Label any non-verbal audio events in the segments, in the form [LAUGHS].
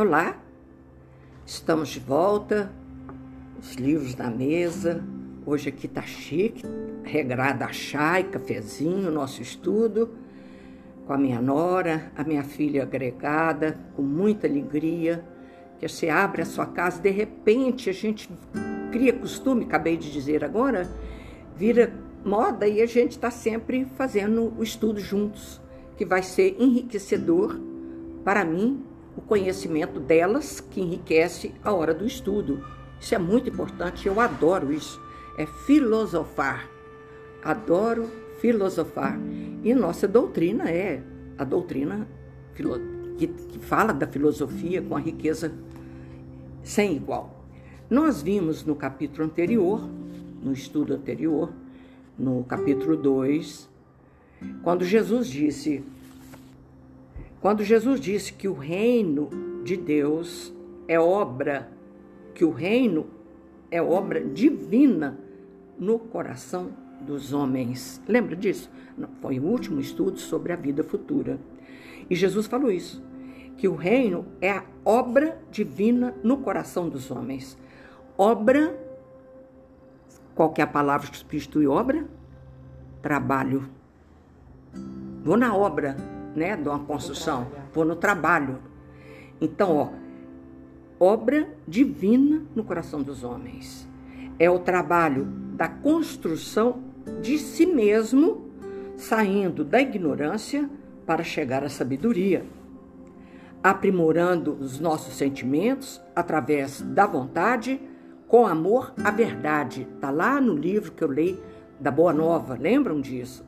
Olá, estamos de volta, os livros na mesa. Hoje aqui tá chique, regrada chá e cafezinho, nosso estudo, com a minha nora, a minha filha agregada, com muita alegria, que você abre a sua casa, de repente a gente cria costume, acabei de dizer agora, vira moda e a gente está sempre fazendo o estudo juntos, que vai ser enriquecedor para mim o conhecimento delas que enriquece a hora do estudo. Isso é muito importante, eu adoro isso. É filosofar. Adoro filosofar. E nossa doutrina é a doutrina que, que fala da filosofia com a riqueza sem igual. Nós vimos no capítulo anterior, no estudo anterior, no capítulo 2, quando Jesus disse quando Jesus disse que o reino de Deus é obra, que o reino é obra divina no coração dos homens. Lembra disso? Foi o último estudo sobre a vida futura. E Jesus falou isso, que o reino é a obra divina no coração dos homens. Obra, qual é a palavra que substitui obra? Trabalho. Vou na obra, né, de uma construção, vou no trabalho. Então, ó, obra divina no coração dos homens. É o trabalho da construção de si mesmo, saindo da ignorância para chegar à sabedoria, aprimorando os nossos sentimentos através da vontade, com amor à verdade. Está lá no livro que eu li da Boa Nova, lembram disso?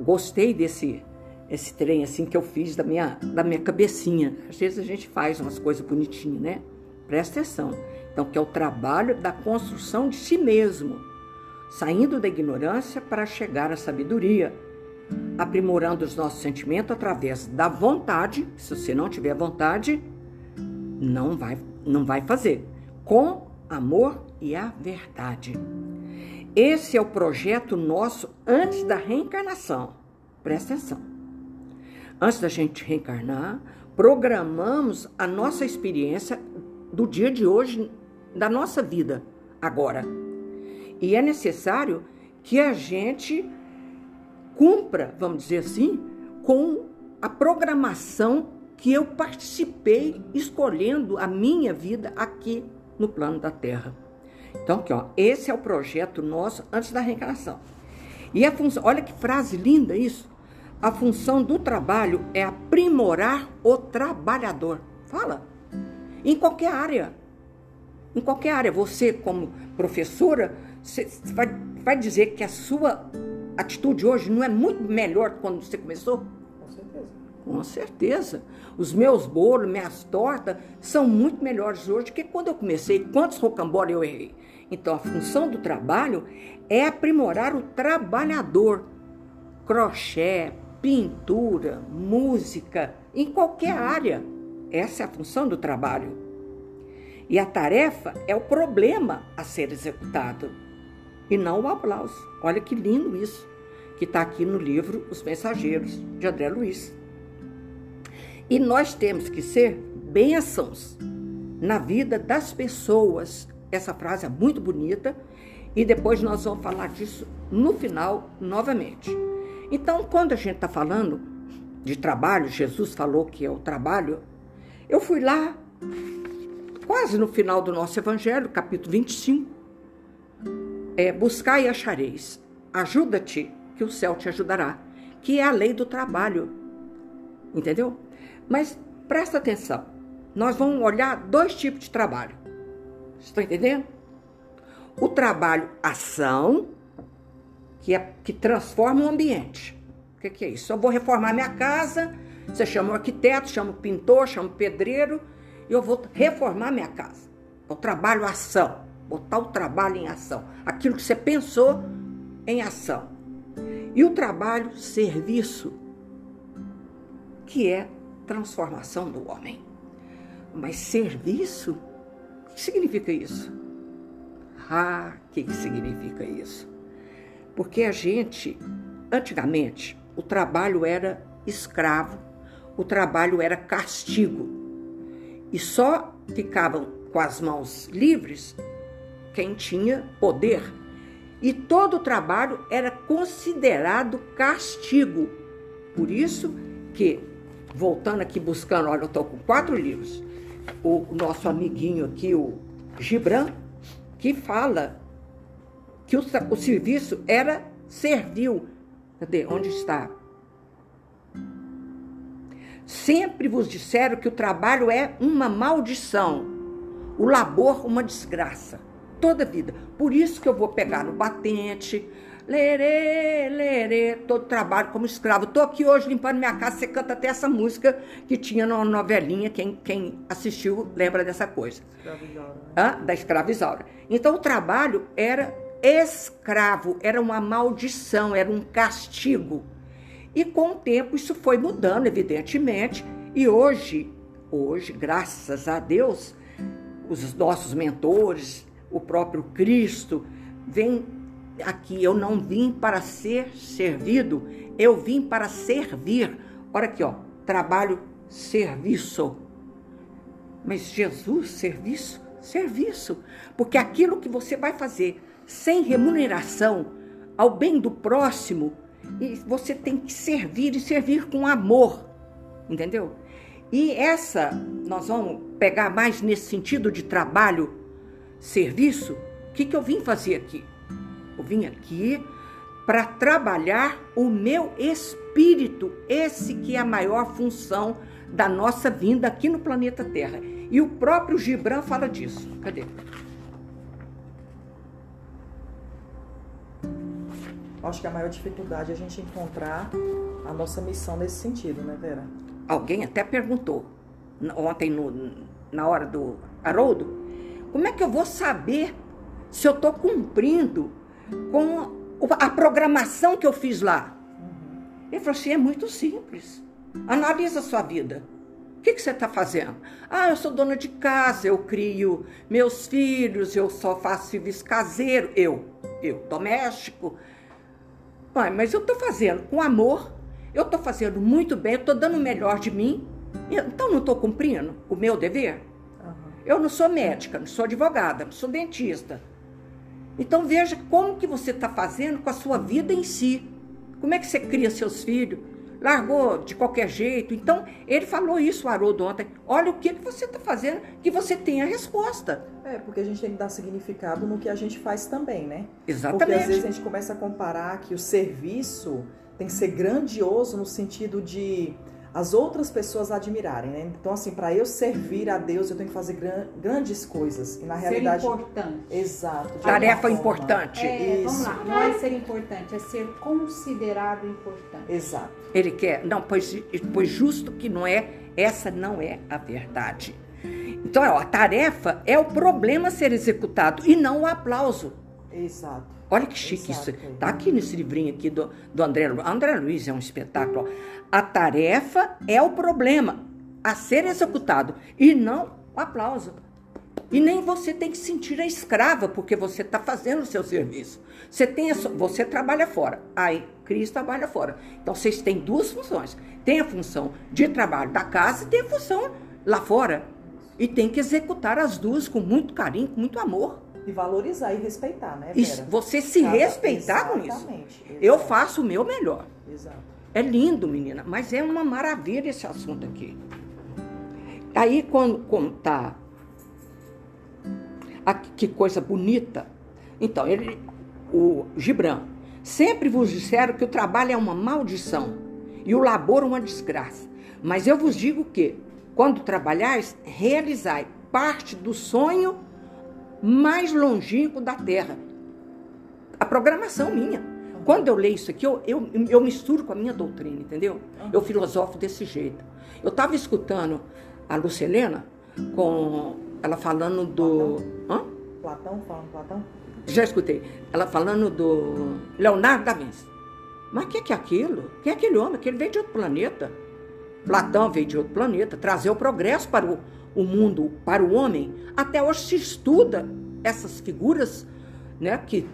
Gostei desse esse trem assim que eu fiz da minha, da minha cabecinha. Às vezes a gente faz umas coisas bonitinhas, né? Presta atenção. Então, que é o trabalho da construção de si mesmo, saindo da ignorância para chegar à sabedoria, aprimorando os nossos sentimentos através da vontade. Se você não tiver vontade, não vai, não vai fazer. Com amor e a verdade. Esse é o projeto nosso antes da reencarnação. Presta atenção antes da gente reencarnar, programamos a nossa experiência do dia de hoje, da nossa vida, agora. E é necessário que a gente cumpra, vamos dizer assim, com a programação que eu participei escolhendo a minha vida aqui no plano da Terra. Então, aqui, ó, esse é o projeto nosso antes da reencarnação. E a função, olha que frase linda isso. A função do trabalho é aprimorar o trabalhador. Fala. Em qualquer área. Em qualquer área. Você, como professora, vai, vai dizer que a sua atitude hoje não é muito melhor do que quando você começou? Com certeza. Com certeza. Os meus bolos, minhas tortas são muito melhores hoje do que quando eu comecei. Quantos rocambole eu errei? Então, a função do trabalho é aprimorar o trabalhador. Crochê, pintura, música, em qualquer área. Essa é a função do trabalho. E a tarefa é o problema a ser executado e não o aplauso. Olha que lindo isso, que está aqui no livro Os Mensageiros, de André Luiz. E nós temos que ser bênçãos na vida das pessoas. Essa frase é muito bonita e depois nós vamos falar disso no final novamente. Então, quando a gente está falando de trabalho, Jesus falou que é o trabalho, eu fui lá, quase no final do nosso Evangelho, capítulo 25. É, buscar e achareis, ajuda-te, que o céu te ajudará, que é a lei do trabalho. Entendeu? Mas presta atenção, nós vamos olhar dois tipos de trabalho. Estão entendendo? O trabalho ação que, é, que transforma o ambiente. O que, que é isso? Eu vou reformar minha casa, você chama o arquiteto, chama o pintor, chama o pedreiro, e eu vou reformar minha casa. O trabalho ação, botar o trabalho em ação. Aquilo que você pensou em ação. E o trabalho serviço, que é transformação do homem. Mas serviço, o que significa isso? Ah, o que significa isso? Porque a gente, antigamente, o trabalho era escravo, o trabalho era castigo. E só ficavam com as mãos livres quem tinha poder. E todo o trabalho era considerado castigo. Por isso que, voltando aqui buscando, olha, eu estou com quatro livros. O nosso amiguinho aqui, o Gibran, que fala que o, o serviço era servil. Cadê? Onde está? Sempre vos disseram que o trabalho é uma maldição, o labor uma desgraça, toda a vida. Por isso que eu vou pegar no batente, lerê, lerê, todo trabalho como escravo. Estou aqui hoje limpando minha casa, você canta até essa música que tinha na novelinha, quem, quem assistiu lembra dessa coisa. Escravizaura. Né? Da escravizaura. Então o trabalho era escravo, era uma maldição, era um castigo. E com o tempo isso foi mudando, evidentemente, e hoje, hoje, graças a Deus, os nossos mentores, o próprio Cristo, vem aqui. Eu não vim para ser servido, eu vim para servir. Olha aqui, ó, trabalho, serviço. Mas Jesus, serviço, serviço. Porque aquilo que você vai fazer sem remuneração ao bem do próximo, e você tem que servir e servir com amor, entendeu? E essa, nós vamos pegar mais nesse sentido de trabalho, serviço. O que, que eu vim fazer aqui? Eu vim aqui para trabalhar o meu espírito, esse que é a maior função da nossa vinda aqui no planeta Terra. E o próprio Gibran fala disso. Cadê? Acho que a maior dificuldade é a gente encontrar a nossa missão nesse sentido, né, Vera? Alguém até perguntou ontem no, na hora do Haroldo, como é que eu vou saber se eu estou cumprindo com a programação que eu fiz lá? Uhum. Ele falou assim, é muito simples. Analisa a sua vida. O que, que você está fazendo? Ah, eu sou dona de casa, eu crio meus filhos, eu só faço serviço caseiro. Eu, eu, doméstico, Pai, mas eu estou fazendo com amor, eu estou fazendo muito bem, eu estou dando o melhor de mim, então não estou cumprindo o meu dever? Uhum. Eu não sou médica, não sou advogada, não sou dentista. Então veja como que você está fazendo com a sua vida em si. Como é que você cria seus filhos? Largou de qualquer jeito. Então, ele falou isso, o Haroldo, ontem. Olha o que, que você está fazendo, que você tem a resposta. É, porque a gente tem que dar significado no que a gente faz também, né? Exatamente. Porque às vezes a gente começa a comparar que o serviço tem que ser grandioso no sentido de as outras pessoas admirarem, né? Então, assim, para eu servir a Deus, eu tenho que fazer gran grandes coisas. E na ser realidade. importante. Exato. Tarefa importante. É, vamos lá. Não é ser importante, é ser considerado importante. Exato. Ele quer. Não, pois, pois justo que não é, essa não é a verdade. Então, ó, a tarefa é o problema a ser executado e não o aplauso. Exato. Olha que chique Exato. isso. Tá aqui nesse livrinho aqui do, do André Luiz. André Luiz é um espetáculo. A tarefa é o problema a ser executado e não o aplauso. E nem você tem que sentir a escrava porque você está fazendo o seu serviço. Você, tem você trabalha fora, aí Cris trabalha fora. Então vocês têm duas funções. Tem a função de trabalho da casa e tem a função lá fora. E tem que executar as duas com muito carinho, com muito amor. E valorizar e respeitar, né, Vera? Isso, você se Cada, respeitar com isso. Exatamente. Eu faço o meu melhor. Exato. É lindo, menina, mas é uma maravilha esse assunto aqui. Aí, quando, quando tá. Que coisa bonita. Então, ele, o Gibran, sempre vos disseram que o trabalho é uma maldição e o labor uma desgraça. Mas eu vos digo que, quando trabalhais, realizai parte do sonho mais longínquo da Terra. A programação minha. Quando eu leio isso aqui, eu, eu, eu misturo com a minha doutrina, entendeu? Eu filosofo desse jeito. Eu estava escutando a Lucelena com ela falando do. Platão? Hã? Platão, falando Platão? Já escutei. Ela falando do Leonardo da Vinci. Mas o que, que é aquilo? Quem é aquele homem? Que ele veio de outro planeta. Platão veio de outro planeta, trazer o progresso para o, o mundo para o homem, até hoje se estuda essas figuras, né? Que,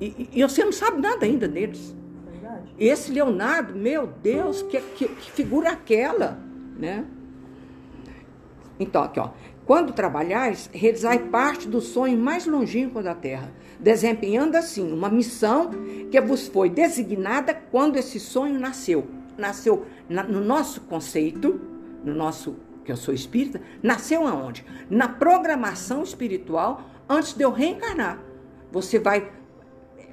e, e você não sabe nada ainda deles. Verdade. Esse Leonardo, meu Deus, que, que, que figura aquela, né? Então, aqui, ó. Quando trabalhais, realizai parte do sonho mais longínquo da terra, desempenhando assim uma missão que vos foi designada quando esse sonho nasceu. Nasceu na, no nosso conceito, no nosso, que eu sou espírita, nasceu aonde? Na programação espiritual antes de eu reencarnar. Você vai,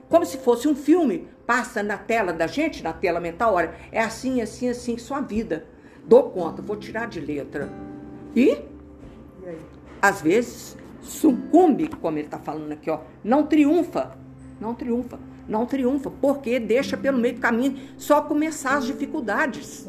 como se fosse um filme, passa na tela da gente, na tela mental, olha, é assim, assim, assim, sua vida. Dou conta, vou tirar de letra. E, às vezes, sucumbe, como ele está falando aqui, ó, não triunfa, não triunfa, não triunfa, porque deixa pelo meio do caminho só começar as dificuldades.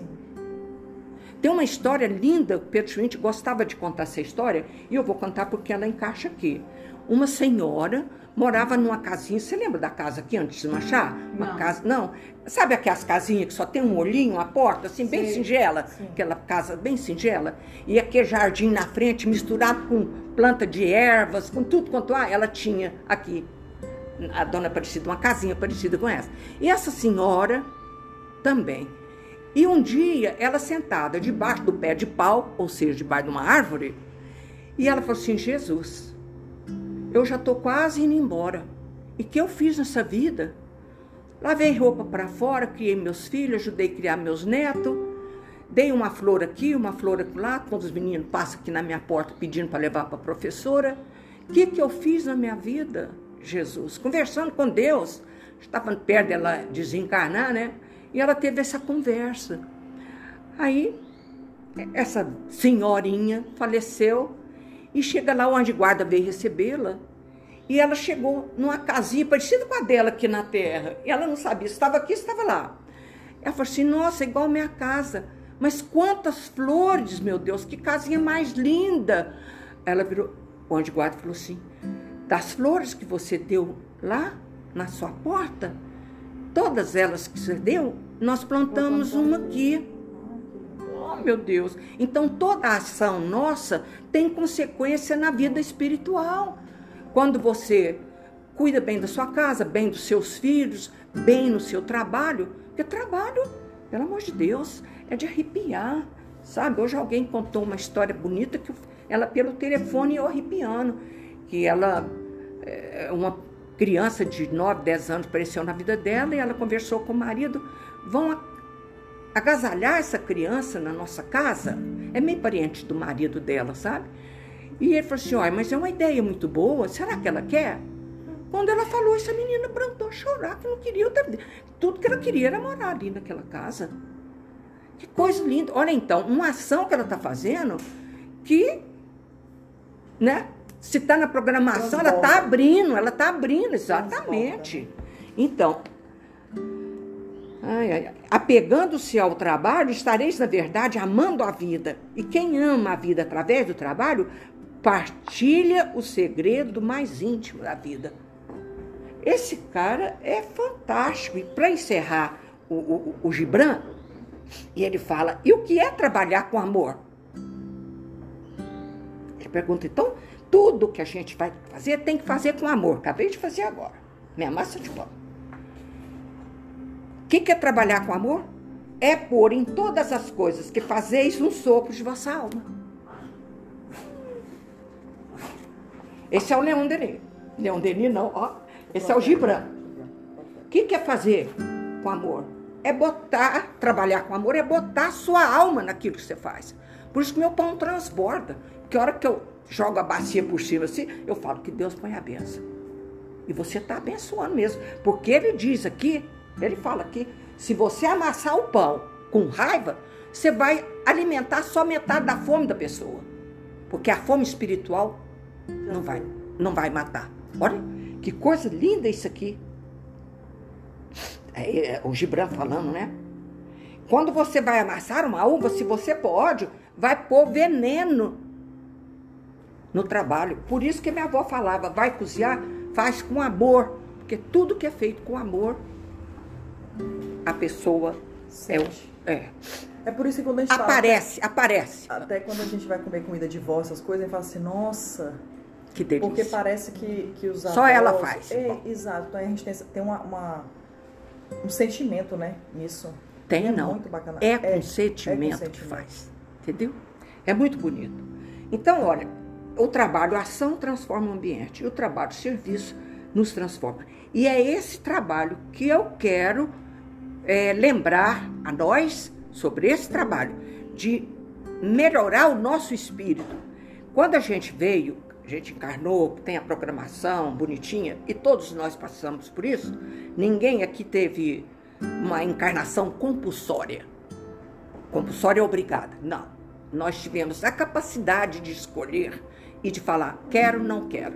Tem uma história linda, o Pedro Schwint gostava de contar essa história, e eu vou contar porque ela encaixa aqui. Uma senhora morava numa casinha. Você lembra da casa aqui antes de Machar? Uma Não. casa. Não. Sabe aquelas casinhas que só tem um olhinho, uma porta, assim, bem Sei. singela? Sim. Aquela casa bem singela. E aquele jardim na frente, misturado com planta de ervas, com tudo quanto há, ela tinha aqui. A dona Aparecida, uma casinha parecida com essa. E essa senhora também. E um dia, ela sentada debaixo do pé de pau, ou seja, debaixo de uma árvore, e ela falou assim: Jesus, eu já estou quase indo embora. E que eu fiz nessa vida? Lavei roupa para fora, criei meus filhos, ajudei a criar meus netos, dei uma flor aqui, uma flor lá, quando os meninos passam aqui na minha porta pedindo para levar para a professora. O que, que eu fiz na minha vida, Jesus? Conversando com Deus, estava perto dela desencarnar, né? E ela teve essa conversa. Aí, essa senhorinha faleceu e chega lá, o anjo guarda veio recebê-la. E ela chegou numa casinha parecida com a dela aqui na terra. E ela não sabia se estava aqui, se estava lá. Ela falou assim: Nossa, igual a minha casa. Mas quantas flores, meu Deus, que casinha mais linda. Ela virou, o anjo guarda falou assim: Das flores que você deu lá na sua porta, todas elas que você deu, nós plantamos uma aqui. Meu Deus. Então toda ação nossa tem consequência na vida espiritual. Quando você cuida bem da sua casa, bem dos seus filhos, bem no seu trabalho, porque trabalho, pelo amor de Deus, é de arrepiar, sabe? Hoje alguém contou uma história bonita que ela pelo telefone eu arrepiando, que ela é, uma criança de 9, 10 anos apareceu na vida dela e ela conversou com o marido, vão agasalhar essa criança na nossa casa, é meio parente do marido dela, sabe? E ele falou assim: olha, mas é uma ideia muito boa, será que ela quer? Quando ela falou, essa menina plantou a chorar, que não queria outra vida. Tudo que ela queria era morar ali naquela casa. Que coisa linda. Olha então, uma ação que ela está fazendo que, né? Se está na programação, ela está abrindo, ela está abrindo, exatamente. Então, Ai, ai. Apegando-se ao trabalho, estareis, na verdade, amando a vida. E quem ama a vida através do trabalho, partilha o segredo mais íntimo da vida. Esse cara é fantástico. E para encerrar o, o, o Gibran, e ele fala: e o que é trabalhar com amor? Ele pergunta: então, tudo que a gente vai fazer tem que fazer com amor. Acabei de fazer agora. Minha massa de pão. O que, que é trabalhar com amor? É pôr em todas as coisas que fazeis um sopro de vossa alma. Esse é o Leão Denis. Leão Denis não, ó. Esse é o Gibran. O que, que é fazer com amor? É botar, trabalhar com amor, é botar sua alma naquilo que você faz. Por isso que meu pão transborda. A hora que eu jogo a bacia por cima assim, eu falo que Deus põe a benção. E você está abençoando mesmo. Porque ele diz aqui, ele fala aqui, se você amassar o pão com raiva, você vai alimentar só metade da fome da pessoa. Porque a fome espiritual não vai, não vai matar. Olha, que coisa linda isso aqui. É, é, o Gibran falando, né? Quando você vai amassar uma uva, se você ódio, vai pôr veneno no trabalho. Por isso que minha avó falava, vai cozinhar, faz com amor. Porque tudo que é feito com amor, a pessoa é, Sente. é. É por isso que quando a gente fala- aparece, aparece. Até quando a gente vai comer comida de vó, essas coisas, a gente fala assim, nossa, Que delícia. porque parece que, que os Só avós- ela faz. É, exato. Então a gente tem, tem uma, uma- um sentimento, né, nisso. Tem é não. muito bacana. É É, com sentimento é com que faz. Entendeu? É muito bonito. Então, olha, o trabalho, a ação transforma o ambiente, e o trabalho, o serviço, nos transforma. E é esse trabalho que eu quero é, lembrar a nós sobre esse trabalho, de melhorar o nosso espírito. Quando a gente veio, a gente encarnou, tem a programação bonitinha, e todos nós passamos por isso, ninguém aqui teve uma encarnação compulsória. Compulsória obrigada. Não. Nós tivemos a capacidade de escolher e de falar quero, não quero.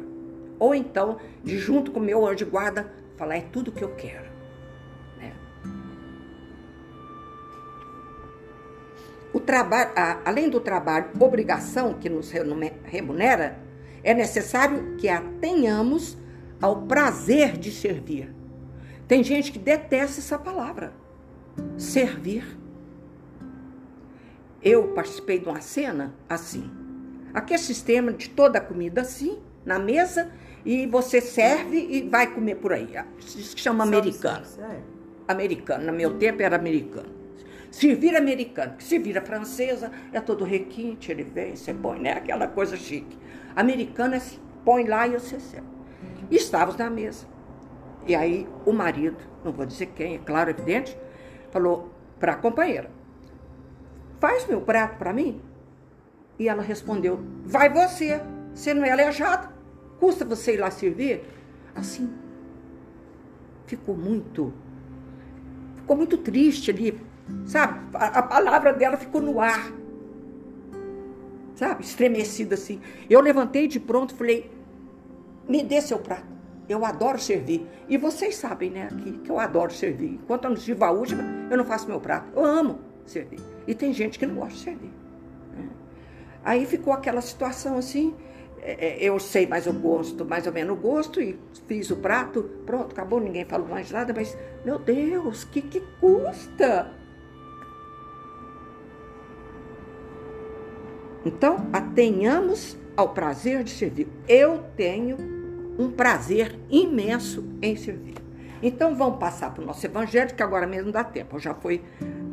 Ou então, de junto com o meu anjo guarda, falar é tudo que eu quero. O trabalho, além do trabalho, obrigação que nos remunera, é necessário que a tenhamos ao prazer de servir. Tem gente que detesta essa palavra, servir. Eu participei de uma cena assim. Aqui é sistema de toda a comida assim, na mesa, e você serve e vai comer por aí. Isso que chama americano. É. Americano, no meu tempo era americano. Servir americano, se vira francesa, é todo requinte, ele vem, você põe, né? Aquela coisa chique. Americana é põe lá e você serve. Estávamos na mesa. E aí o marido, não vou dizer quem, é claro, evidente, falou para a companheira: faz meu prato para mim? E ela respondeu: vai você, você não é aleijado, custa você ir lá servir? Assim, ficou muito, ficou muito triste ali, sabe? A, palavra dela ficou no ar, sabe? Estremecida assim. Eu levantei de pronto, falei: me dê seu prato. Eu adoro servir. E vocês sabem, né, que, que eu adoro servir. Enquanto eu não sirvo a última, eu não faço meu prato. Eu amo servir. E tem gente que não gosta de servir. Né? Aí ficou aquela situação assim. É, é, eu sei mais o gosto, mais ou menos o gosto, e fiz o prato, pronto, acabou, ninguém falou mais nada, mas, meu Deus, que que custa? Então, atenhamos ao prazer de servir. Eu tenho um prazer imenso em servir. Então vamos passar para o nosso evangelho, que agora mesmo dá tempo. Já foi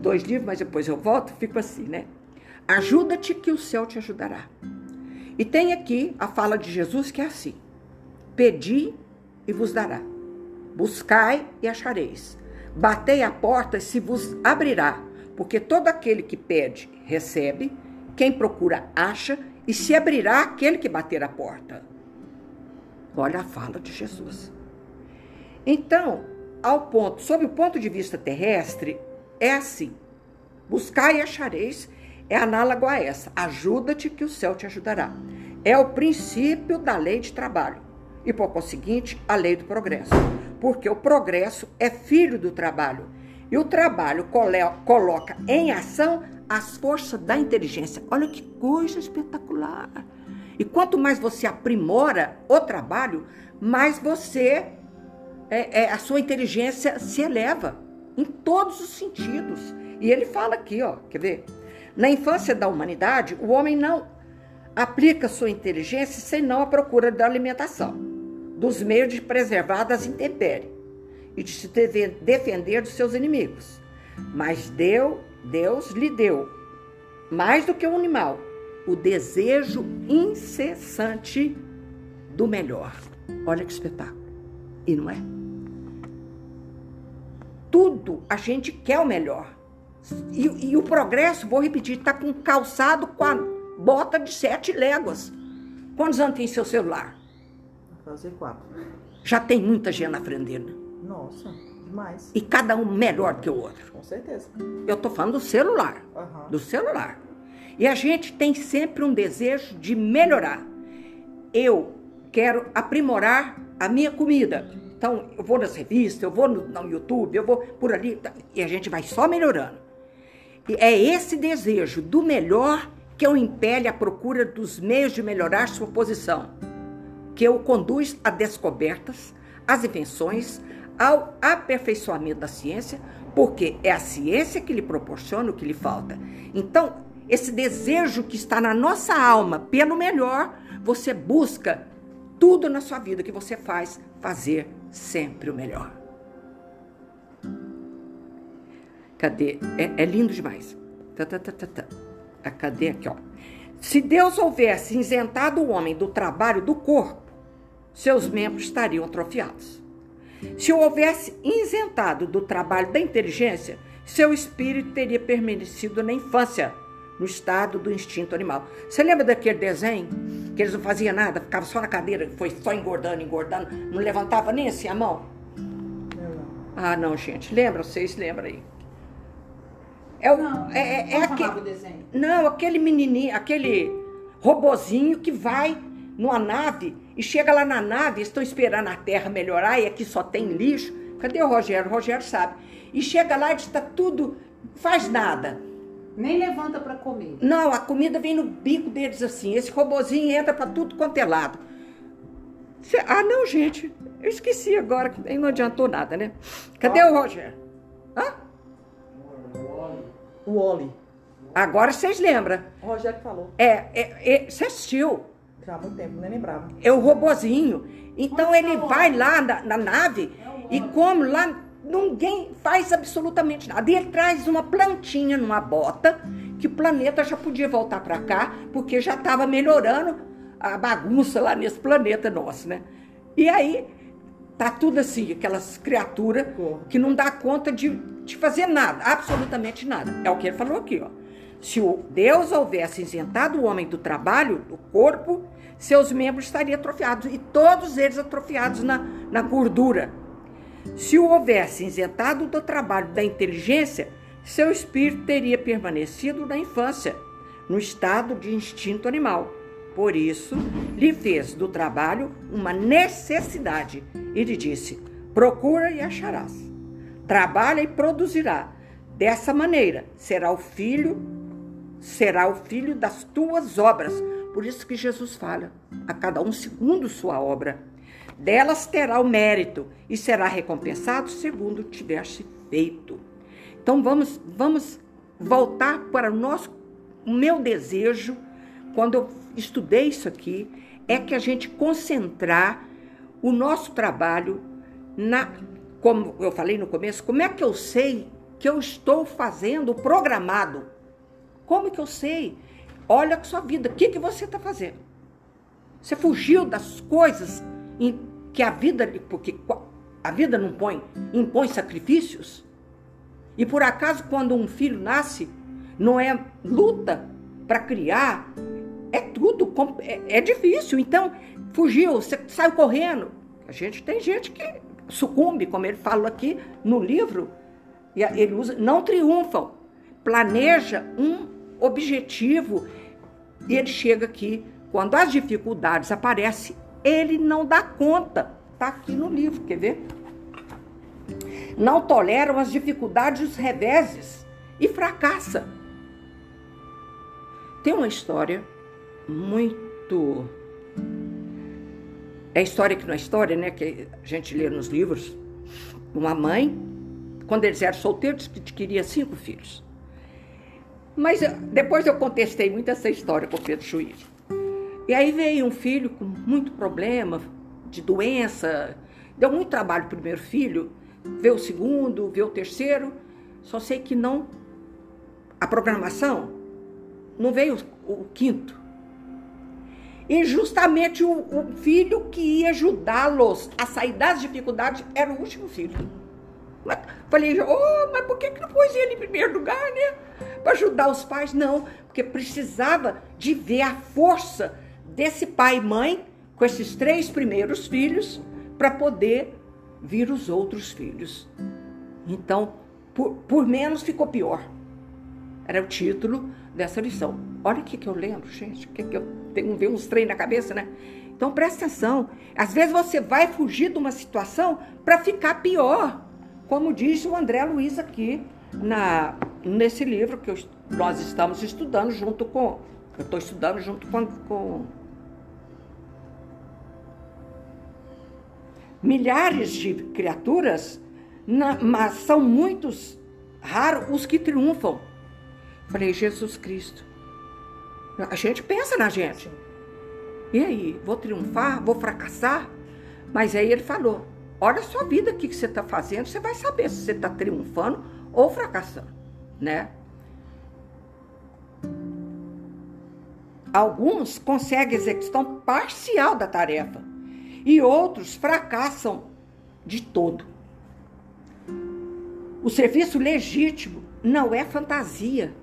dois livros, mas depois eu volto, fico assim, né? Ajuda-te que o céu te ajudará. E tem aqui a fala de Jesus que é assim: Pedi e vos dará. Buscai e achareis. Batei a porta e se vos abrirá. Porque todo aquele que pede, recebe. Quem procura, acha. E se abrirá aquele que bater a porta. Olha a fala de Jesus. Então, ao ponto, sob o ponto de vista terrestre, é assim: buscar e achareis é análogo a essa. Ajuda-te que o céu te ajudará. É o princípio da lei de trabalho e, por conseguinte, a lei do progresso. Porque o progresso é filho do trabalho e o trabalho coloca em ação as forças da inteligência. Olha que coisa espetacular! E quanto mais você aprimora o trabalho, mais você é, é, a sua inteligência se eleva em todos os sentidos. E ele fala aqui, ó, quer ver? Na infância da humanidade, o homem não aplica sua inteligência senão a procura da alimentação, dos meios de preservar das intempéries e de se defender dos seus inimigos. Mas deu, Deus lhe deu mais do que um animal, o desejo incessante do melhor. Olha que espetáculo. E não é? Tudo a gente quer o melhor. E, e o progresso, vou repetir, está com calçado com a bota de sete léguas. Quantos anos tem seu celular? Vou fazer quatro. Já tem muita gente na frente dele. Nossa, demais. E cada um melhor que o outro. Com certeza. Eu tô falando do celular. Uhum. Do celular. E a gente tem sempre um desejo de melhorar. Eu quero aprimorar a minha comida. Então, eu vou nas revistas, eu vou no, no YouTube, eu vou por ali, tá, e a gente vai só melhorando. E é esse desejo do melhor que eu impele a procura dos meios de melhorar sua posição, que o conduz a descobertas, às invenções, ao aperfeiçoamento da ciência, porque é a ciência que lhe proporciona o que lhe falta. Então, esse desejo que está na nossa alma pelo melhor, você busca tudo na sua vida que você faz, fazer sempre o melhor. Cadê? É, é lindo demais. Tá, tá, tá, tá, tá. A cadê aqui, ó. Se Deus houvesse isentado o homem do trabalho do corpo, seus membros estariam atrofiados. Se o houvesse isentado do trabalho da inteligência, seu espírito teria permanecido na infância, no estado do instinto animal. Você lembra daquele desenho que eles não faziam nada, ficava só na cadeira, foi só engordando, engordando, não levantava nem assim a mão? Ah, não, gente, lembra? Vocês lembram aí? É o, Não, é, é, é aquele, chamava o desenho? não, aquele menininho, aquele robozinho que vai numa nave e chega lá na nave, estão esperando a Terra melhorar e aqui só tem lixo. Cadê o Rogério? O Rogério sabe. E chega lá e está tudo, faz nada. Nem levanta para comer. Não, a comida vem no bico deles assim. Esse robozinho entra para tudo quanto é lado. Cê- ah, não, gente. Eu esqueci agora, que não adiantou nada, né? Cadê o Rogério? Hã? O Oli. Agora vocês lembram. O Rogério falou. É, é, é, você assistiu? Já há muito tempo, nem lembrava. É o robozinho. Então ele vai lá na, na nave e como lá ninguém faz absolutamente nada. E ele traz uma plantinha numa bota que o planeta já podia voltar para cá porque já estava melhorando a bagunça lá nesse planeta nosso, né? E aí tá tudo assim, aquelas criaturas que não dá conta de, de fazer nada, absolutamente nada. É o que ele falou aqui, ó. Se Deus houvesse isentado o homem do trabalho, do corpo, seus membros estariam atrofiados, e todos eles atrofiados na, na gordura. Se o houvesse isentado do trabalho da inteligência, seu espírito teria permanecido na infância, no estado de instinto animal. Por isso, lhe fez do trabalho uma necessidade e lhe disse: Procura e acharás. Trabalha e produzirá. Dessa maneira, será o filho, será o filho das tuas obras. Por isso que Jesus fala: a cada um segundo sua obra. Delas terá o mérito e será recompensado segundo tivesse feito. Então vamos, vamos voltar para o nosso, o meu desejo quando eu estudei isso aqui é que a gente concentrar o nosso trabalho na, como eu falei no começo, como é que eu sei que eu estou fazendo o programado? Como que eu sei? Olha a sua vida, o que, que você está fazendo? Você fugiu das coisas em que a vida, porque a vida não põe, impõe sacrifícios? E por acaso, quando um filho nasce, não é luta para criar, é tudo, é, é, difícil. Então, fugiu, você saiu correndo. A gente tem gente que sucumbe, como ele fala aqui no livro, ele usa, não triunfam, planeja um objetivo e ele chega aqui, quando as dificuldades aparecem, ele não dá conta. Está aqui no livro, quer ver? Não toleram as dificuldades os reveses e fracassa. Tem uma história muito. É história que não é história, né? Que a gente lê nos livros. Uma mãe, quando eles eram solteiros, que queria cinco filhos. Mas depois eu contestei muito essa história com o Pedro Chuíro. E aí veio um filho com muito problema de doença. Deu muito trabalho o primeiro filho. Veio o segundo, veio o terceiro. Só sei que não. A programação não veio o, o quinto. E justamente o, o filho que ia ajudá-los a sair das dificuldades era o último filho. Falei, oh, mas por que, que não pôs ele em primeiro lugar, né? Para ajudar os pais? Não, porque precisava de ver a força desse pai e mãe com esses três primeiros filhos para poder vir os outros filhos. Então, por, por menos ficou pior. Era o título dessa lição. Olha o que, que eu lembro, gente. Que, que eu tenho ver uns trem na cabeça, né? Então presta atenção. Às vezes você vai fugir de uma situação para ficar pior. Como diz o André Luiz aqui na, nesse livro que eu, nós estamos estudando junto com. Eu estou estudando junto com, com milhares de criaturas, na, mas são muitos raros os que triunfam. Falei, Jesus Cristo. A gente pensa na gente. E aí, vou triunfar? Vou fracassar? Mas aí ele falou: olha a sua vida aqui que você está fazendo, você vai saber se você está triunfando ou fracassando, né? Alguns conseguem execução parcial da tarefa e outros fracassam de todo. O serviço legítimo não é fantasia.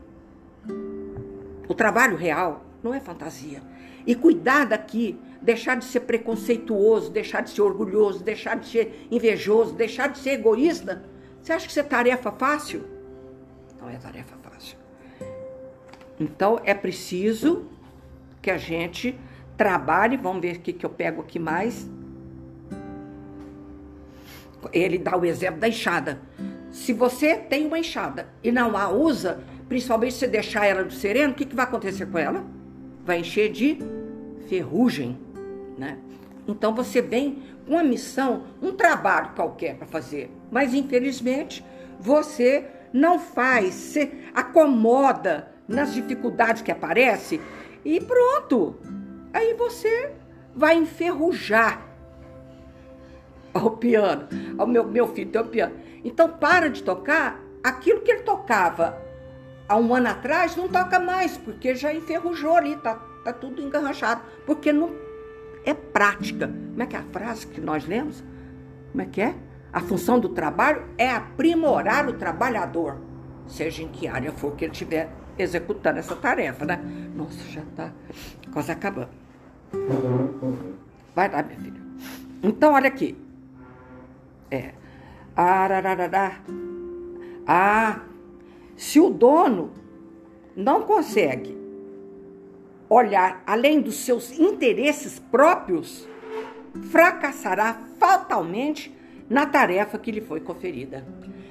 O trabalho real não é fantasia. E cuidar daqui, deixar de ser preconceituoso, deixar de ser orgulhoso, deixar de ser invejoso, deixar de ser egoísta. Você acha que isso é tarefa fácil? Não é tarefa fácil. Então é preciso que a gente trabalhe. Vamos ver o que, que eu pego aqui mais. Ele dá o exemplo da enxada. Se você tem uma enxada e não a usa, principalmente se deixar ela do sereno, o que, que vai acontecer com ela? Vai encher de ferrugem, né? Então você vem com uma missão, um trabalho qualquer para fazer, mas infelizmente você não faz, se acomoda nas dificuldades que aparecem e pronto. Aí você vai enferrujar ao piano. Ao meu, meu filho tem o piano. Então para de tocar aquilo que ele tocava há um ano atrás, não toca mais, porque já enferrujou ali, tá, tá tudo engarrachado. Porque não é prática. Como é que é a frase que nós lemos? Como é que é? A função do trabalho é aprimorar o trabalhador, seja em que área for que ele estiver executando essa tarefa, né? Nossa, já está quase acabando. Vai lá, minha filha. Então, olha aqui. É. Arararará. Ah, se o dono não consegue olhar além dos seus interesses próprios, fracassará fatalmente na tarefa que lhe foi conferida.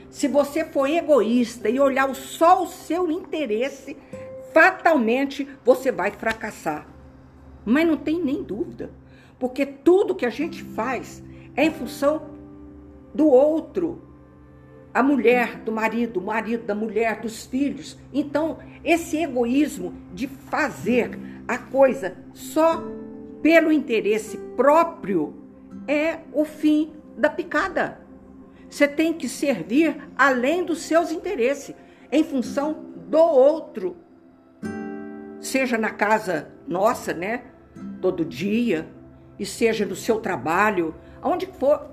Se você for egoísta e olhar só o seu interesse, fatalmente você vai fracassar. Mas não tem nem dúvida, porque tudo que a gente faz é em função do outro. A mulher, do marido, o marido da mulher, dos filhos. Então, esse egoísmo de fazer a coisa só pelo interesse próprio é o fim da picada. Você tem que servir além dos seus interesses, em função do outro. Seja na casa nossa, né? Todo dia, e seja no seu trabalho, aonde for.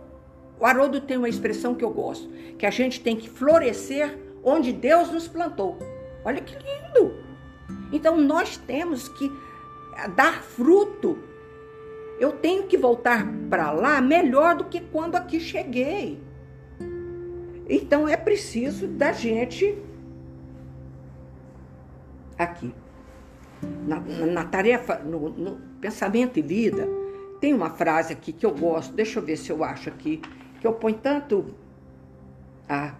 O Haroldo tem uma expressão que eu gosto, que a gente tem que florescer onde Deus nos plantou. Olha que lindo! Então nós temos que dar fruto. Eu tenho que voltar para lá melhor do que quando aqui cheguei. Então é preciso da gente aqui. Na, na, na tarefa, no, no, pensamento e vida, tem uma frase aqui que eu gosto, deixa eu ver se eu acho aqui, que eu ponho tanto. Ah,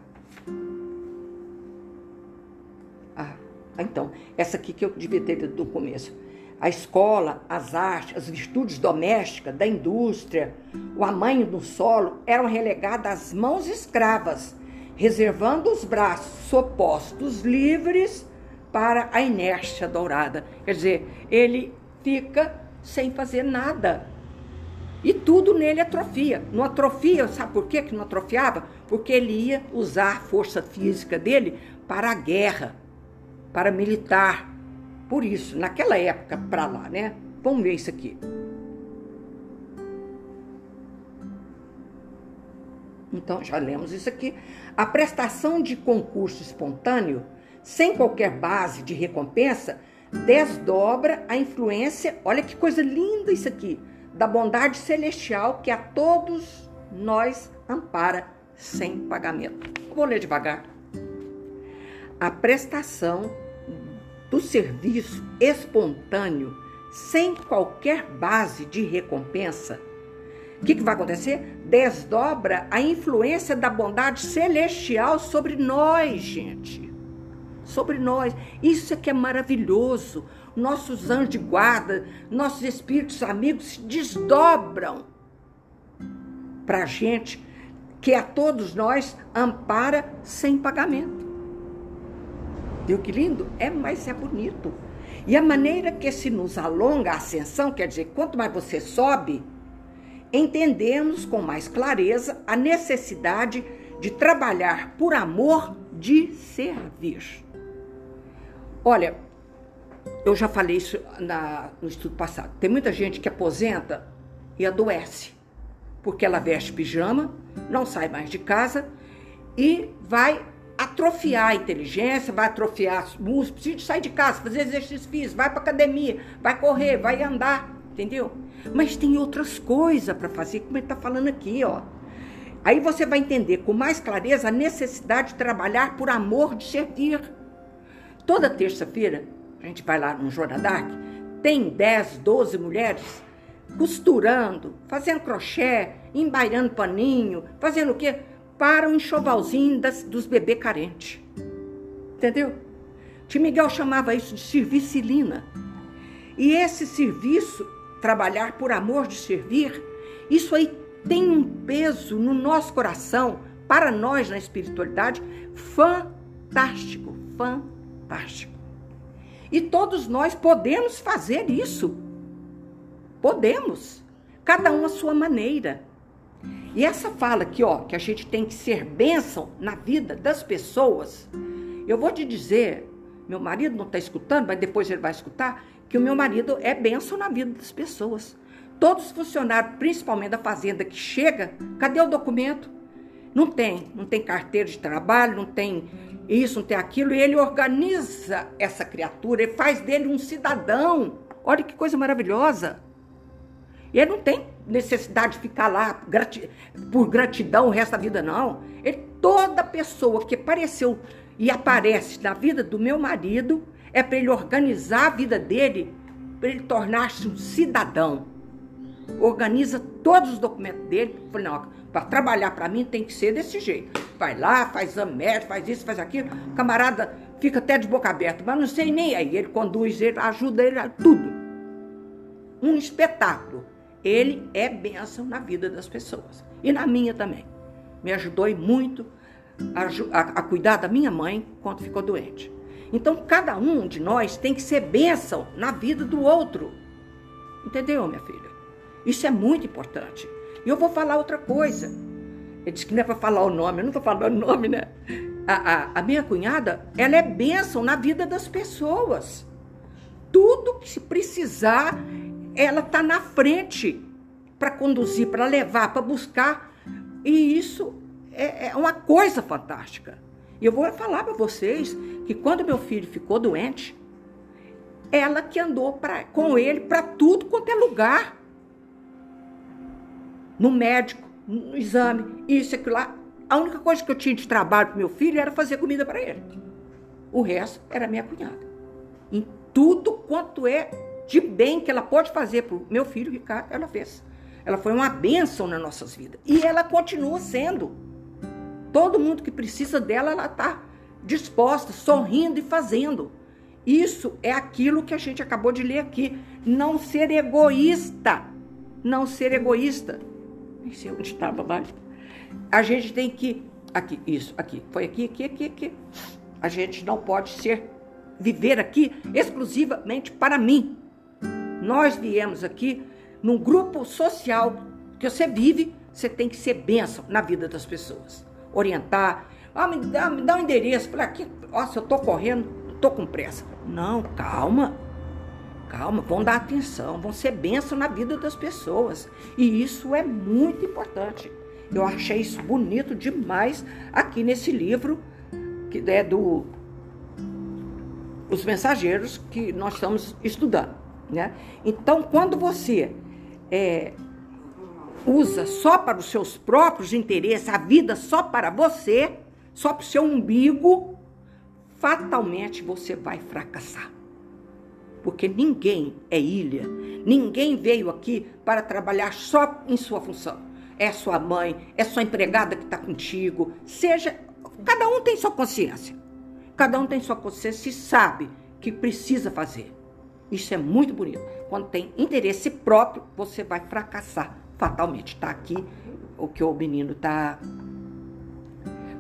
ah, então, essa aqui que eu devia ter do começo a escola, as artes, as virtudes domésticas, da indústria, o amanho do solo eram relegadas às mãos escravas, reservando os braços opostos livres para a inércia dourada. Quer dizer, ele fica sem fazer nada. E tudo nele atrofia. Não atrofia, sabe por quê que não atrofiava? Porque ele ia usar a força física dele para a guerra, para militar, por isso, naquela época para lá, né? Vamos ver isso aqui. Então, já lemos isso aqui. A prestação de concurso espontâneo, sem qualquer base de recompensa, desdobra a influência, olha que coisa linda isso aqui, da bondade celestial que a todos nós ampara sem pagamento. Vou ler devagar. A prestação do serviço espontâneo, sem qualquer base de recompensa, o que, que vai acontecer? Desdobra a influência da bondade celestial sobre nós, gente. Sobre nós. Isso é que é maravilhoso. Nossos anjos de guarda, nossos espíritos amigos se desdobram para a gente, que a todos nós ampara sem pagamento. Viu que lindo? É, mas é bonito. E a maneira que se nos alonga a ascensão, quer dizer, quanto mais você sobe, entendemos com mais clareza a necessidade de trabalhar por amor de servir. Olha, eu já falei isso na, no estudo passado. Tem muita gente que aposenta e adoece, porque ela veste pijama, não sai mais de casa e vai atrofiar a inteligência, vai atrofiar os músculos, precisa sair de casa, fazer exercício físico, vai para academia, vai correr, vai andar, entendeu? Mas tem outras coisas para fazer, como ele está falando aqui, ó. Aí você vai entender com mais clareza a necessidade de trabalhar por amor de servir. Toda terça-feira, a gente vai lá no Jornal Dark, tem 10, 12 mulheres costurando, fazendo crochê, embairando paninho, fazendo o quê? Para o enxovalzinho das, dos bebês carentes. Entendeu? Tio Miguel chamava isso de servicilina. E esse serviço, trabalhar por amor de servir, isso aí tem um peso no nosso coração, para nós na espiritualidade, fantástico, fantástico. E todos nós podemos fazer isso. Podemos. Cada um à sua maneira. E essa fala aqui, ó, que a gente tem que ser bênção na vida das pessoas. Eu vou te dizer, meu marido não está escutando, mas depois ele vai escutar, que o meu marido é bênção na vida das pessoas. Todos os funcionários, principalmente da fazenda, que chega, cadê o documento? Não tem, não tem carteira de trabalho, não tem isso, não tem aquilo, e ele organiza essa criatura, ele faz dele um cidadão. Olha que coisa maravilhosa. E ele não tem necessidade de ficar lá por gratidão o resto da vida, não. Ele, toda pessoa que apareceu e aparece na vida do meu marido é para ele organizar a vida dele, para ele tornar-se um cidadão. Organiza todos os documentos dele. Falei, não, para trabalhar para mim tem que ser desse jeito. Vai lá, faz exame médico, faz isso, faz aquilo. Camarada fica até de boca aberta, mas não sei nem aí. Ele conduz, ele ajuda ele a tudo. Um espetáculo. Ele é bênção na vida das pessoas. E na minha também. Me ajudou muito a, a, a cuidar da minha mãe quando ficou doente. Então, cada um de nós tem que ser bênção na vida do outro. Entendeu, minha filha? Isso é muito importante. E eu vou falar outra coisa. Ele disse que não é para falar o nome, eu não estou falando o nome, né? A, a, a, minha cunhada, ela é bênção na vida das pessoas. Tudo que se precisar, ela está na frente para conduzir, para levar, para buscar. E isso é, é uma coisa fantástica. E eu vou falar para vocês que quando meu filho ficou doente, ela que andou pra, com ele para tudo quanto é lugar. No médico, no exame, isso, aquilo lá. A única coisa que eu tinha de trabalho para meu filho era fazer comida para ele. O resto era minha cunhada. Em tudo quanto é de bem que ela pode fazer para o meu filho Ricardo, ela fez. Ela foi uma bênção nas nossas vidas. E ela continua sendo. Todo mundo que precisa dela, ela está disposta, sorrindo e fazendo. Isso é aquilo que a gente acabou de ler aqui. Não ser egoísta. Não ser egoísta. Nem sei onde estava mais. A gente tem que. Aqui, isso, aqui. Foi aqui, aqui, aqui, aqui. A gente não pode ser. Viver aqui exclusivamente para mim. Nós viemos aqui num grupo social que você vive, você tem que ser bênção na vida das pessoas orientar. Ah, me dá, me dá um endereço. Falei, aqui, nossa, eu tô correndo, tô com pressa. Não, calma. Calma, vão dar atenção, vão ser bênção na vida das pessoas. E isso é muito importante. Eu achei isso bonito demais aqui nesse livro, que é do Os Mensageiros, que nós estamos estudando. Né? Então, quando você é, usa só para os seus próprios interesses, a vida só para você, só para o seu umbigo, fatalmente você vai fracassar. Porque ninguém é ilha, ninguém veio aqui para trabalhar só em sua função. É sua mãe, é sua empregada que está contigo, seja. Cada um tem sua consciência. Cada um tem sua consciência e sabe que precisa fazer. Isso é muito bonito. Quando tem interesse próprio, você vai fracassar fatalmente. Está aqui o que o menino está.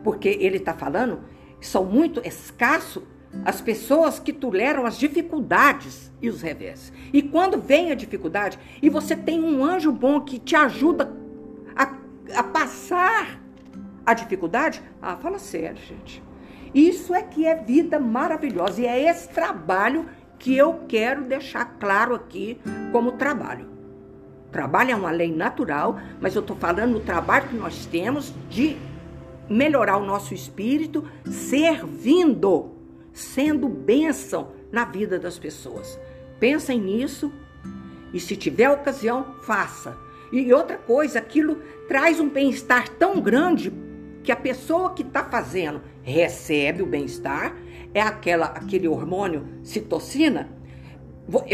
Porque ele está falando, são muito escassos as pessoas que toleram as dificuldades e os revés. E quando vem a dificuldade, e você tem um anjo bom que te ajuda a, a passar a dificuldade, ah, fala sério, gente. Isso é que é vida maravilhosa e é esse trabalho que eu quero deixar claro aqui como trabalho. Trabalho é uma lei natural, mas eu estou falando do trabalho que nós temos de melhorar o nosso espírito servindo, sendo bênção na vida das pessoas. Pensem nisso e se tiver ocasião, faça. E outra coisa, aquilo traz um bem-estar tão grande que a pessoa que está fazendo recebe o bem-estar, é aquela, aquele hormônio citocina.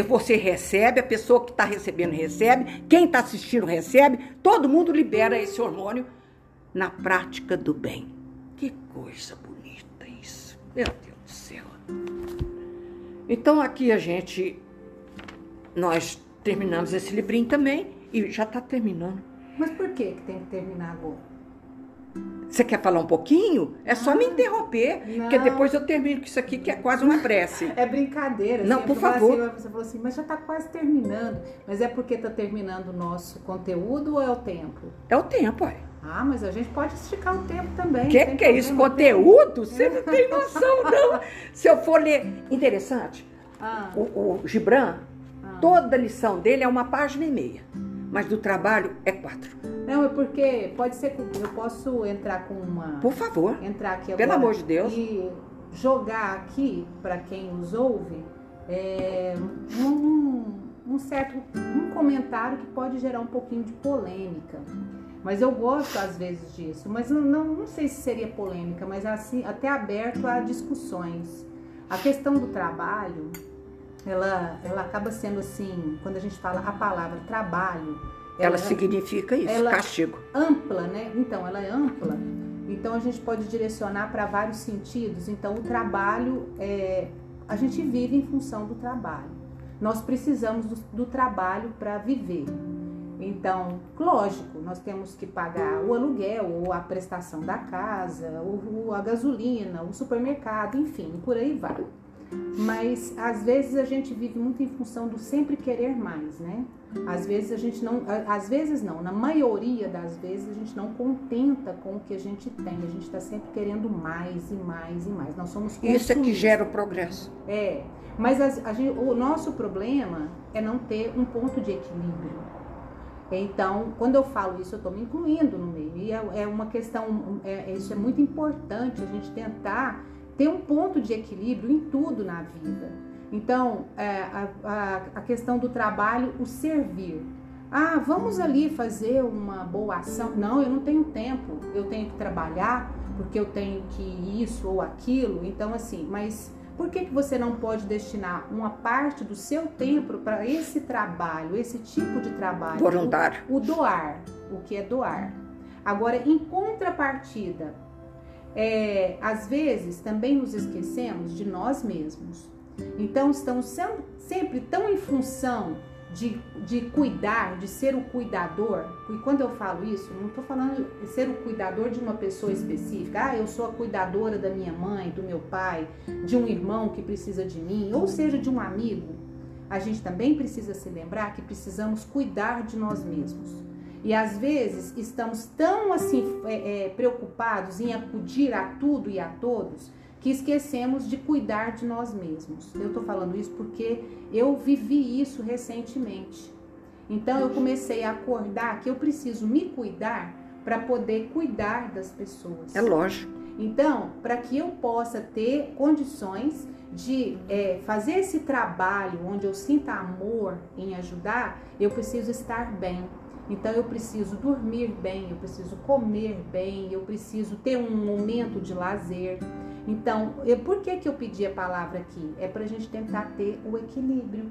Você recebe, a pessoa que está recebendo recebe, quem está assistindo recebe, todo mundo libera esse hormônio na prática do bem. Que coisa bonita isso, meu Deus. Então aqui a gente, nós terminamos esse livrinho também e já está terminando. Mas por que, que tem que terminar agora? Você quer falar um pouquinho? É só me interromper, Não. porque depois eu termino com isso aqui, que é quase uma prece. [LAUGHS] É brincadeira. Não, assim, por falo favor. Assim, você falou assim, mas já está quase terminando. Mas é porque está terminando o nosso conteúdo ou é o tempo? É o tempo, olha. Ah, mas a gente pode esticar o tempo também. O que, que é isso? Conteúdo? Você não tem noção, não. [LAUGHS] Se eu for ler. Interessante, Ah, o, o Gibran, ah. toda lição dele é uma página e meia, mas do trabalho é quatro. Não, é porque pode ser que eu posso entrar com uma. Por favor. Entrar aqui agora Pelo amor de Deus. E jogar aqui, para quem nos ouve, é, um, um certo um comentário que pode gerar um pouquinho de polêmica. Mas eu gosto às vezes disso. Mas eu não, não sei se seria polêmica, mas assim, até aberto a discussões. A questão do trabalho, ela, ela acaba sendo assim, quando a gente fala a palavra trabalho, Ela significa isso, ela- castigo. ampla, né? Então, ela é ampla. Então, a gente pode direcionar para vários sentidos. Então, o trabalho, é, a gente vive em função do trabalho. Nós precisamos do, do trabalho para viver. Então, lógico, nós temos que pagar o aluguel, ou a prestação da casa, ou, a gasolina, o supermercado, enfim, por aí vai. Mas às vezes a gente vive muito em função do sempre querer mais, né? Às vezes a gente não, a- às vezes não, na maioria das vezes a gente não contenta com o que a gente tem. A gente está sempre querendo mais e mais e mais. Nós somos Isso é que gera o progresso. É, mas as- a gente- o nosso problema é não ter um ponto de equilíbrio. Então, quando eu falo isso, eu estou me incluindo no meio. E é, é uma questão, é- isso é muito importante, a gente tentar ter um ponto de equilíbrio em tudo na vida. Então, é, a, a- a questão do trabalho, o servir. Ah, vamos ali fazer uma boa ação. Não, eu não tenho tempo. Eu tenho que trabalhar porque eu tenho que isso ou aquilo. Então, assim, mas por que, que você não pode destinar uma parte do seu tempo para esse trabalho, esse tipo de trabalho? Voluntário. O, o doar, o que é doar. Agora, em contrapartida, é, às vezes também nos esquecemos de nós mesmos. Então, estamos sem- sempre tão em função de, de cuidar, de ser o cuidador. E quando eu falo isso, não estou falando de ser o cuidador de uma pessoa específica. Ah, eu sou a cuidadora da minha mãe, do meu pai, de um irmão que precisa de mim, ou seja, de um amigo. A gente também precisa se lembrar que precisamos cuidar de nós mesmos. E às vezes estamos tão assim é, é, preocupados em acudir a tudo e a todos que esquecemos de cuidar de nós mesmos. Eu estou falando isso porque eu vivi isso recentemente. Então eu comecei a acordar que eu preciso me cuidar para poder cuidar das pessoas. É lógico. Então, para que eu possa ter condições de é, fazer esse trabalho onde eu sinta amor em ajudar, eu preciso estar bem. Então, eu preciso dormir bem, eu preciso comer bem, eu preciso ter um momento de lazer. Então, eu, por que, que eu pedi a palavra aqui? É para a gente tentar ter o equilíbrio.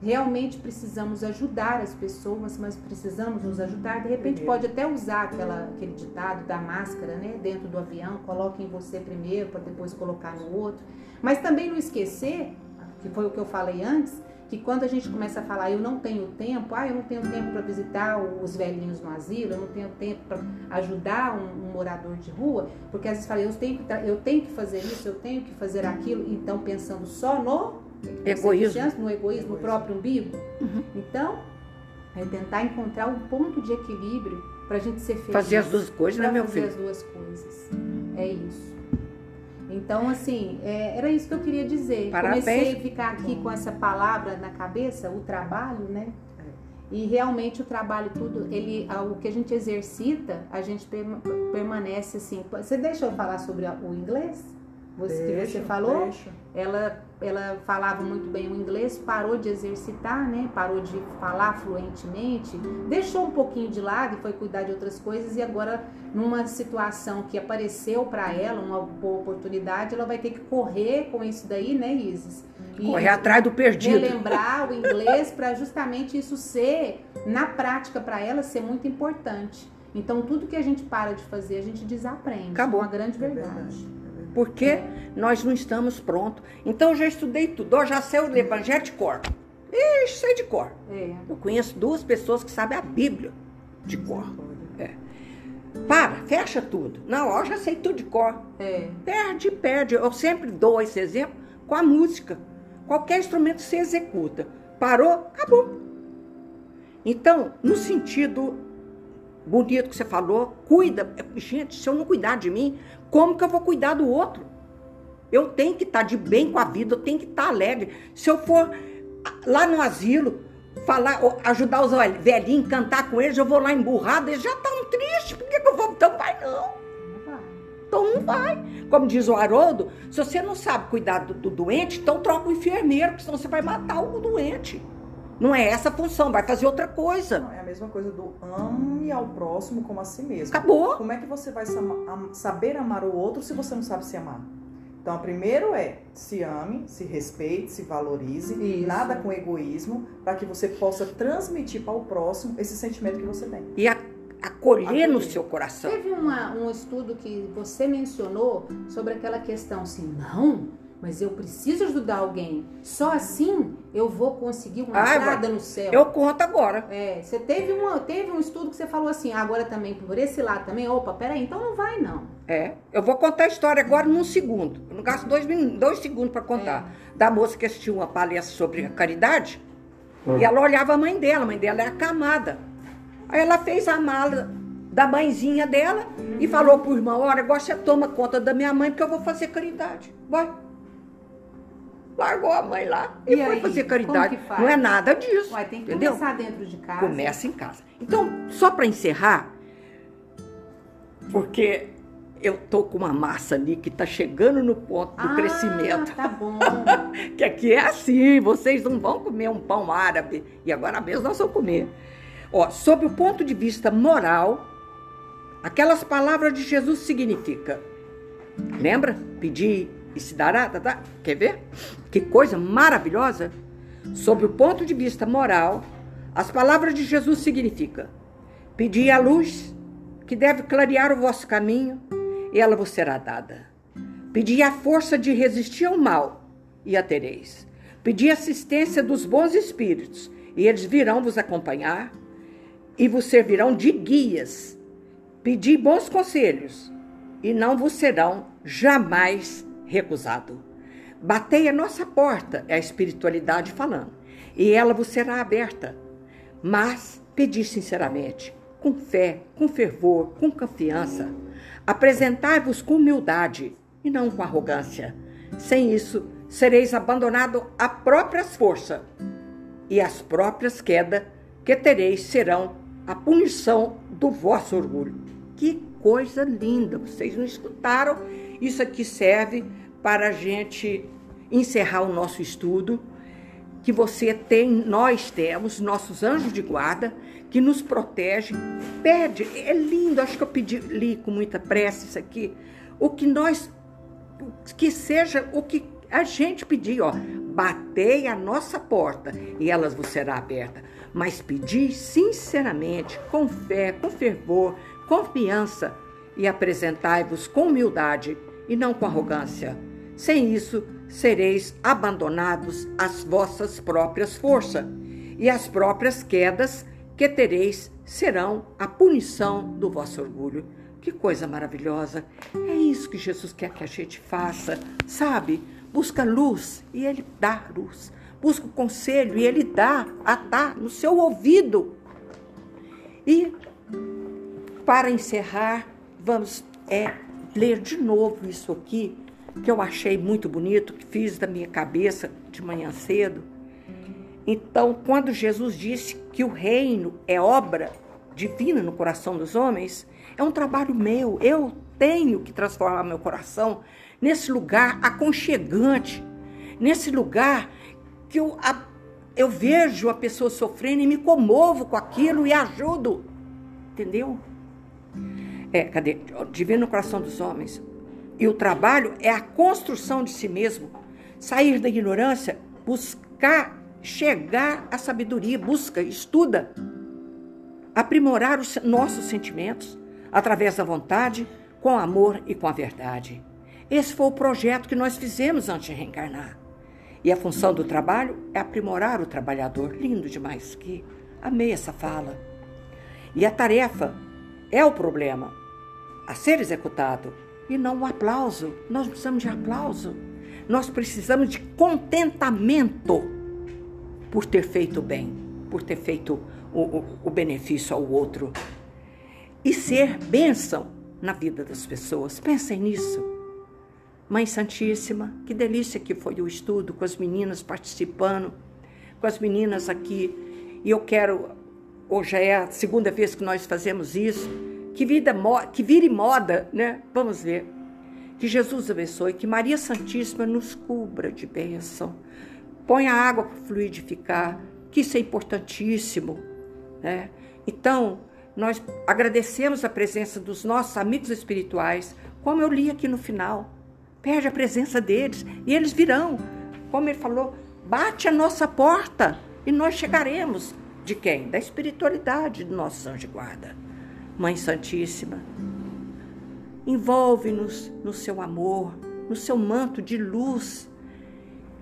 Realmente precisamos ajudar as pessoas, mas precisamos nos ajudar. De repente, pode até usar aquela, aquele ditado da máscara, né? Dentro do avião, coloque em você primeiro para depois colocar no outro. Mas também não esquecer, que foi o que eu falei antes, que quando a gente começa a falar, eu não tenho tempo, ah, eu não tenho tempo para visitar os velhinhos no asilo, eu não tenho tempo para ajudar um, um morador de rua, porque às vezes fala, eu tenho, que, eu tenho que fazer isso, eu tenho que fazer aquilo, então pensando só no Egoísmo. no egoísmo, no Egoísmo. próprio umbigo. Então, é tentar encontrar um ponto de equilíbrio para a gente ser feliz. Fazer as duas coisas, né, meu fazer filho? as duas coisas. É isso. Então, assim, é, era isso que eu queria dizer. Parabéns. Comecei a ficar aqui com essa palavra na cabeça, o trabalho, né? E realmente o trabalho, tudo, ele, o que a gente exercita, a gente permanece assim. Você deixa eu falar sobre o inglês? Você, deixa, que você falou? Deixa. Ela, ela falava muito bem o inglês, parou de exercitar, né? Parou de falar fluentemente, deixou um pouquinho de lado e foi cuidar de outras coisas e agora numa situação que apareceu para ela, uma boa oportunidade, ela vai ter que correr com isso daí, né, Isis? E correr atrás do perdido. Relembrar o [LAUGHS] inglês para justamente isso ser, na prática para ela, ser muito importante. Então, tudo que a gente para de fazer, a gente desaprende. Acabou. É uma grande verdade. É verdade. Porque nós não estamos prontos. Então, eu já estudei tudo. Eu já sei o Evangelho de cor. Ixi, sei de cor. É. Eu conheço duas pessoas que sabem a Bíblia de cor. É. Para, fecha tudo. Não, eu já sei tudo de cor. É. Perde, perde. Eu sempre dou esse exemplo com a música. Qualquer instrumento se executa. Parou, acabou. Então, no sentido bonito que você falou, cuida. Gente, se eu não cuidar de mim, como que eu vou cuidar do outro? Eu tenho que estar de bem com a vida, eu tenho que estar alegre. Se eu for lá no asilo, falar, ajudar os velhinhos, cantar com eles, eu vou lá emburrado, eles já estão tristes, por que, que eu vou? Então vai não. Então não vai. Como diz o Haroldo, se você não sabe cuidar do, do doente, então troca o enfermeiro, porque senão você vai matar o doente. Não é essa a função, vai fazer outra coisa. Não, é a mesma coisa do ame ao próximo como a si mesmo. Acabou. Como é que você vai saber amar o outro se você não sabe se amar? Então, primeiro é se ame, se respeite, se valorize, Isso. nada com egoísmo, para que você possa transmitir para o próximo esse sentimento que você tem. E a acolher no seu coração. Teve uma, um estudo que você mencionou sobre aquela questão assim, não, mas eu preciso ajudar alguém. Só assim eu vou conseguir uma ah, entrada no céu. Eu conto agora. É, você teve, uma, teve um estudo que você falou assim, agora também por esse lado também, opa, peraí, então não vai não. É, eu vou contar a história agora num segundo. Eu não gasto dois, dois segundos para contar. É. Da moça que assistiu uma palestra sobre a caridade. Hum. E ela olhava a mãe dela, a mãe dela era acamada. Aí ela fez a mala da mãezinha dela uhum. e falou pro irmão, olha, agora você toma conta da minha mãe porque eu vou fazer caridade. Vai. Largou a mãe lá e, e foi aí, fazer caridade. Não é nada disso. Ué, tem que entendeu? começar dentro de casa. Começa em casa. Então, só para encerrar, porque eu tô com uma massa ali que tá chegando no ponto do ah, crescimento. Tá bom. [LAUGHS] que aqui é assim, vocês não vão comer um pão árabe e agora mesmo nós vamos comer. Ó, sob o ponto de vista moral, aquelas palavras de Jesus significa. Lembra? Pedir e se dará, tá, tá? Quer ver? Que coisa maravilhosa. Sob o ponto de vista moral, as palavras de Jesus significa: Pedi a luz que deve clarear o vosso caminho, e ela vos será dada. Pedi a força de resistir ao mal, e a tereis. Pedi assistência dos bons espíritos, e eles virão vos acompanhar e vos servirão de guias. Pedi bons conselhos e não vos serão jamais recusado. Batei a nossa porta, é a espiritualidade falando, e ela vos será aberta. Mas pedi sinceramente, com fé, com fervor, com confiança. Apresentai-vos com humildade e não com arrogância. Sem isso, sereis abandonado a próprias forças, e as próprias quedas que tereis serão a punição do vosso orgulho. Que coisa linda! Vocês não escutaram? Isso aqui serve para a gente encerrar o nosso estudo. Que você tem, nós temos nossos anjos de guarda que nos protege. Pede, é lindo, acho que eu pedi, li com muita pressa isso aqui. O que nós, que seja o que a gente pedir, ó, batei a nossa porta e elas vos será aberta mas pedi sinceramente, com fé, com fervor, confiança e apresentai-vos com humildade e não com arrogância. Sem isso, sereis abandonados às vossas próprias forças, e as próprias quedas que tereis serão a punição do vosso orgulho. Que coisa maravilhosa! É isso que Jesus quer que a gente faça, sabe? Busca luz e Ele dá luz busca o conselho e ele dá, dá no seu ouvido. E para encerrar, vamos é, ler de novo isso aqui que eu achei muito bonito, que fiz da minha cabeça de manhã cedo. Então, quando Jesus disse que o reino é obra divina no coração dos homens, é um trabalho meu. Eu tenho que transformar meu coração nesse lugar aconchegante, nesse lugar que eu, a, eu vejo a pessoa sofrendo e me comovo com aquilo e ajudo. Entendeu? É, cadê? Divino no coração dos homens. E o trabalho é a construção de si mesmo. Sair da ignorância, buscar chegar à sabedoria, busca, estuda, aprimorar os nossos sentimentos através da vontade, com amor e com a verdade. Esse foi o projeto que nós fizemos antes de reencarnar. E a função do trabalho é aprimorar o trabalhador. Lindo demais que amei essa fala. E a tarefa é o problema a ser executado e não o aplauso. Nós precisamos de aplauso. Nós precisamos de contentamento por ter feito bem, por ter feito o, o, o benefício ao outro. E ser bênção na vida das pessoas. Pensem nisso. Mãe Santíssima, que delícia que foi o estudo com as meninas participando, com as meninas aqui. E eu quero, hoje é a segunda vez que nós fazemos isso, que, vida, que vire moda, né? Vamos ver. Que Jesus abençoe, que Maria Santíssima nos cubra de bênção. Põe a água para fluidificar, que isso é importantíssimo. Né? Então, nós agradecemos a presença dos nossos amigos espirituais, como eu li aqui no final. Perde a presença deles e eles virão. Como ele falou, bate a nossa porta e nós chegaremos. De quem? Da espiritualidade do nosso anjo guarda. Mãe Santíssima, Envolve-nos no seu amor, no seu manto de luz.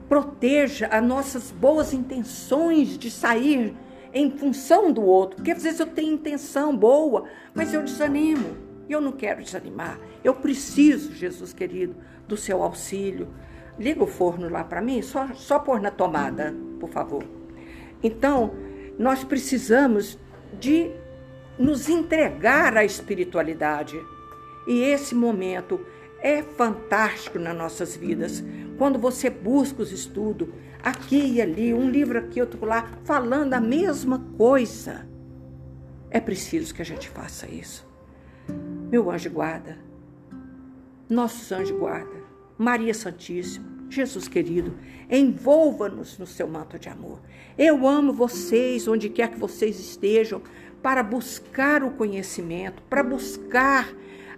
Proteja as nossas boas intenções de sair em função do outro. Porque às vezes eu tenho intenção boa, mas eu desanimo. E eu não quero desanimar. Eu preciso, Jesus querido, do seu auxílio. Liga o forno lá para mim, só, só pôr na tomada, por favor. Então, nós precisamos de nos entregar à espiritualidade. E esse momento é fantástico nas nossas vidas. Quando você busca os estudos, aqui e ali, um livro aqui, outro lá, falando a mesma coisa. É preciso que a gente faça isso. Meu anjo guarda, nossos anjos guarda, Maria Santíssima, Jesus querido, envolva-nos no seu manto de amor. Eu amo vocês, onde quer que vocês estejam, para buscar o conhecimento, para buscar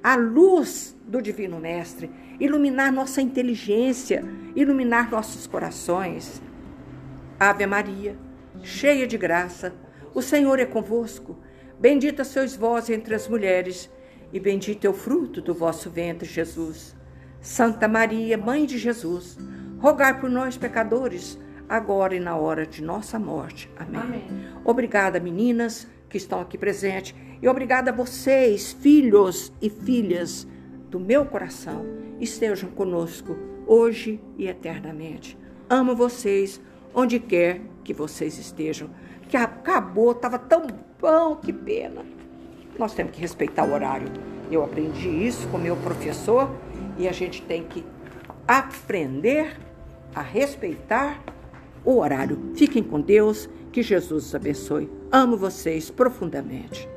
a luz do Divino Mestre, iluminar nossa inteligência, iluminar nossos corações. Ave Maria, cheia de graça, o Senhor é convosco. Bendita sois vós entre as mulheres, e bendito é o fruto do vosso ventre, Jesus. Santa Maria, Mãe de Jesus, rogai por nós, pecadores, agora e na hora de nossa morte. Amém. Amém. Obrigada, meninas que estão aqui presentes. E obrigada a vocês, filhos e filhas do meu coração. Estejam conosco hoje e eternamente. Amo vocês onde quer que vocês estejam. Que acabou, estava tão bom, que pena. Nós temos que respeitar o horário. Eu aprendi isso com meu professor e a gente tem que aprender a respeitar o horário. Fiquem com Deus, que Jesus os abençoe. Amo vocês profundamente.